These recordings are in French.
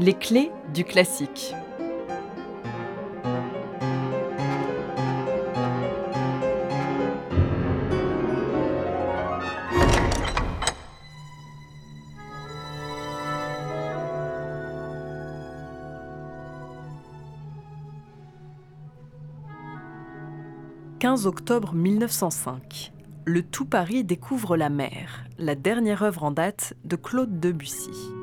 Les clés du classique. « 15 octobre 1905 le tout Paris découvre la mer, la dernière œuvre en date de Claude Debussy.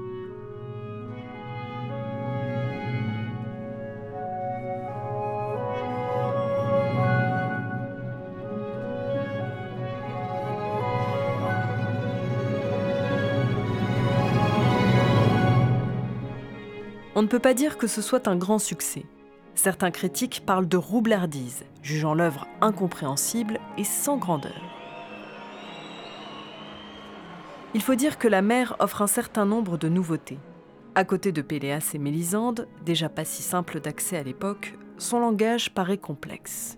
On ne peut pas dire que ce soit un grand succès. Certains critiques parlent de roublardise, jugeant l'œuvre incompréhensible et sans grandeur. Il faut dire que la mer offre un certain nombre de nouveautés. À côté de Péléas et Mélisande, déjà pas si simple d'accès à l'époque, son langage paraît complexe.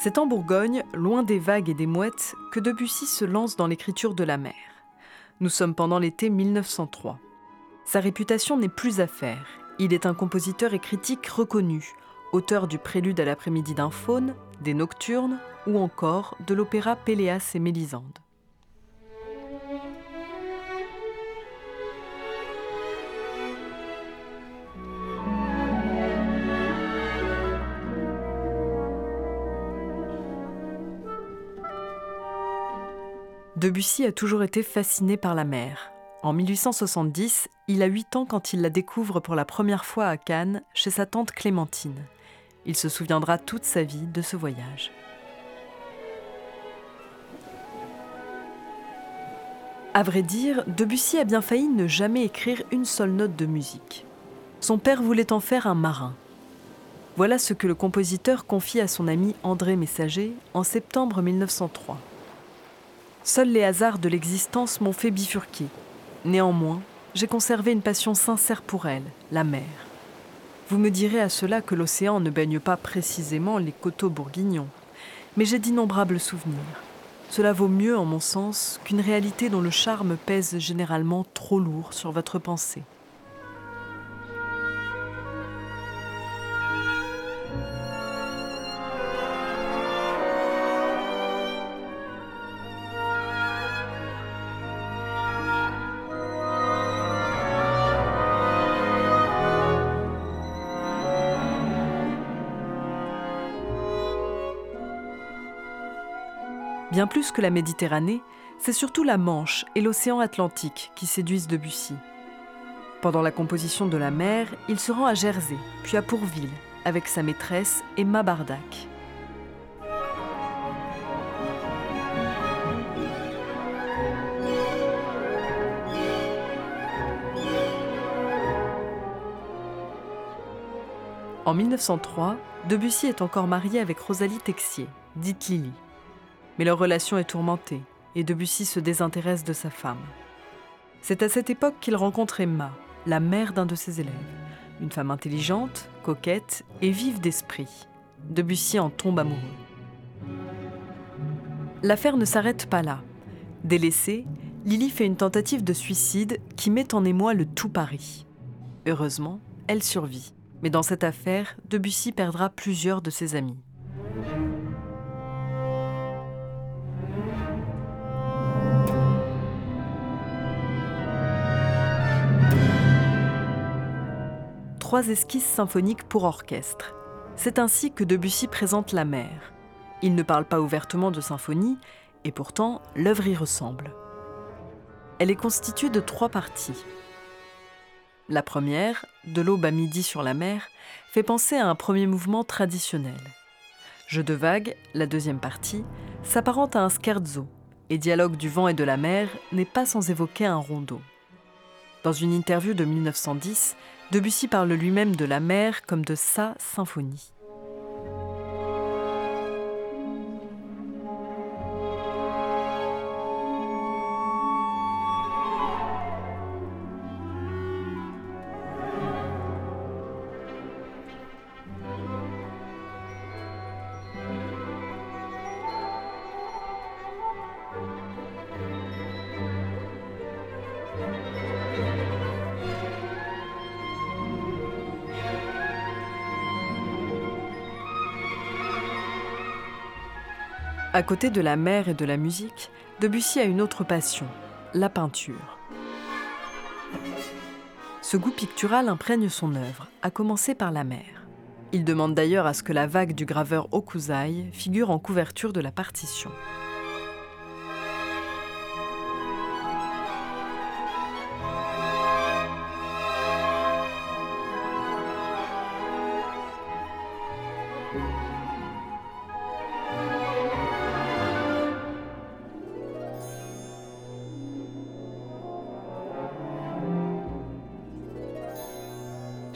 C'est en Bourgogne, loin des vagues et des mouettes, que Debussy se lance dans l'écriture de la mer. Nous sommes pendant l'été 1903. Sa réputation n'est plus à faire. Il est un compositeur et critique reconnu, auteur du prélude à l'après-midi d'un faune, des nocturnes ou encore de l'opéra Péléas et Mélisande. Debussy a toujours été fasciné par la mer. En 1870, il a 8 ans quand il la découvre pour la première fois à Cannes, chez sa tante Clémentine. Il se souviendra toute sa vie de ce voyage. À vrai dire, Debussy a bien failli ne jamais écrire une seule note de musique. Son père voulait en faire un marin. Voilà ce que le compositeur confie à son ami André Messager en septembre 1903. Seuls les hasards de l'existence m'ont fait bifurquer. Néanmoins, j'ai conservé une passion sincère pour elle, la mer. Vous me direz à cela que l'océan ne baigne pas précisément les coteaux bourguignons, mais j'ai d'innombrables souvenirs. Cela vaut mieux, en mon sens, qu'une réalité dont le charme pèse généralement trop lourd sur votre pensée. Bien plus que la Méditerranée, c'est surtout la Manche et l'océan Atlantique qui séduisent Debussy. Pendant la composition de la mer, il se rend à Jersey, puis à Pourville, avec sa maîtresse Emma Bardac. En 1903, Debussy est encore marié avec Rosalie Texier, dite Lily mais leur relation est tourmentée et Debussy se désintéresse de sa femme. C'est à cette époque qu'il rencontre Emma, la mère d'un de ses élèves, une femme intelligente, coquette et vive d'esprit. Debussy en tombe amoureux. L'affaire ne s'arrête pas là. Délaissée, Lily fait une tentative de suicide qui met en émoi le tout Paris. Heureusement, elle survit. Mais dans cette affaire, Debussy perdra plusieurs de ses amis. Trois esquisses symphoniques pour orchestre. C'est ainsi que Debussy présente la mer. Il ne parle pas ouvertement de symphonie, et pourtant l'œuvre y ressemble. Elle est constituée de trois parties. La première, de l'aube à midi sur la mer, fait penser à un premier mouvement traditionnel. Jeu de vagues, la deuxième partie, s'apparente à un scherzo, et Dialogue du vent et de la mer n'est pas sans évoquer un rondeau. Dans une interview de 1910, Debussy parle lui-même de la mer comme de sa symphonie. À côté de la mer et de la musique, Debussy a une autre passion, la peinture. Ce goût pictural imprègne son œuvre, à commencer par la mer. Il demande d'ailleurs à ce que la vague du graveur Okuzai figure en couverture de la partition.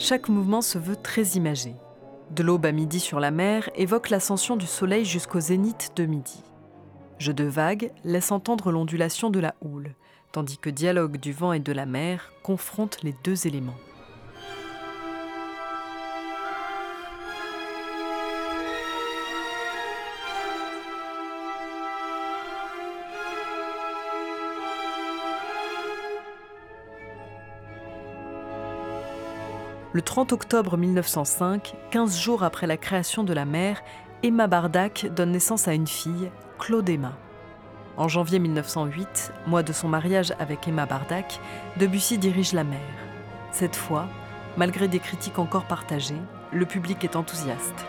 Chaque mouvement se veut très imagé. De l'aube à midi sur la mer évoque l'ascension du soleil jusqu'au zénith de midi. Jeu de vagues laisse entendre l'ondulation de la houle, tandis que dialogue du vent et de la mer confronte les deux éléments. Le 30 octobre 1905, 15 jours après la création de la mer, Emma Bardac donne naissance à une fille, Claude Emma. En janvier 1908, mois de son mariage avec Emma Bardac, Debussy dirige la mer. Cette fois, malgré des critiques encore partagées, le public est enthousiaste.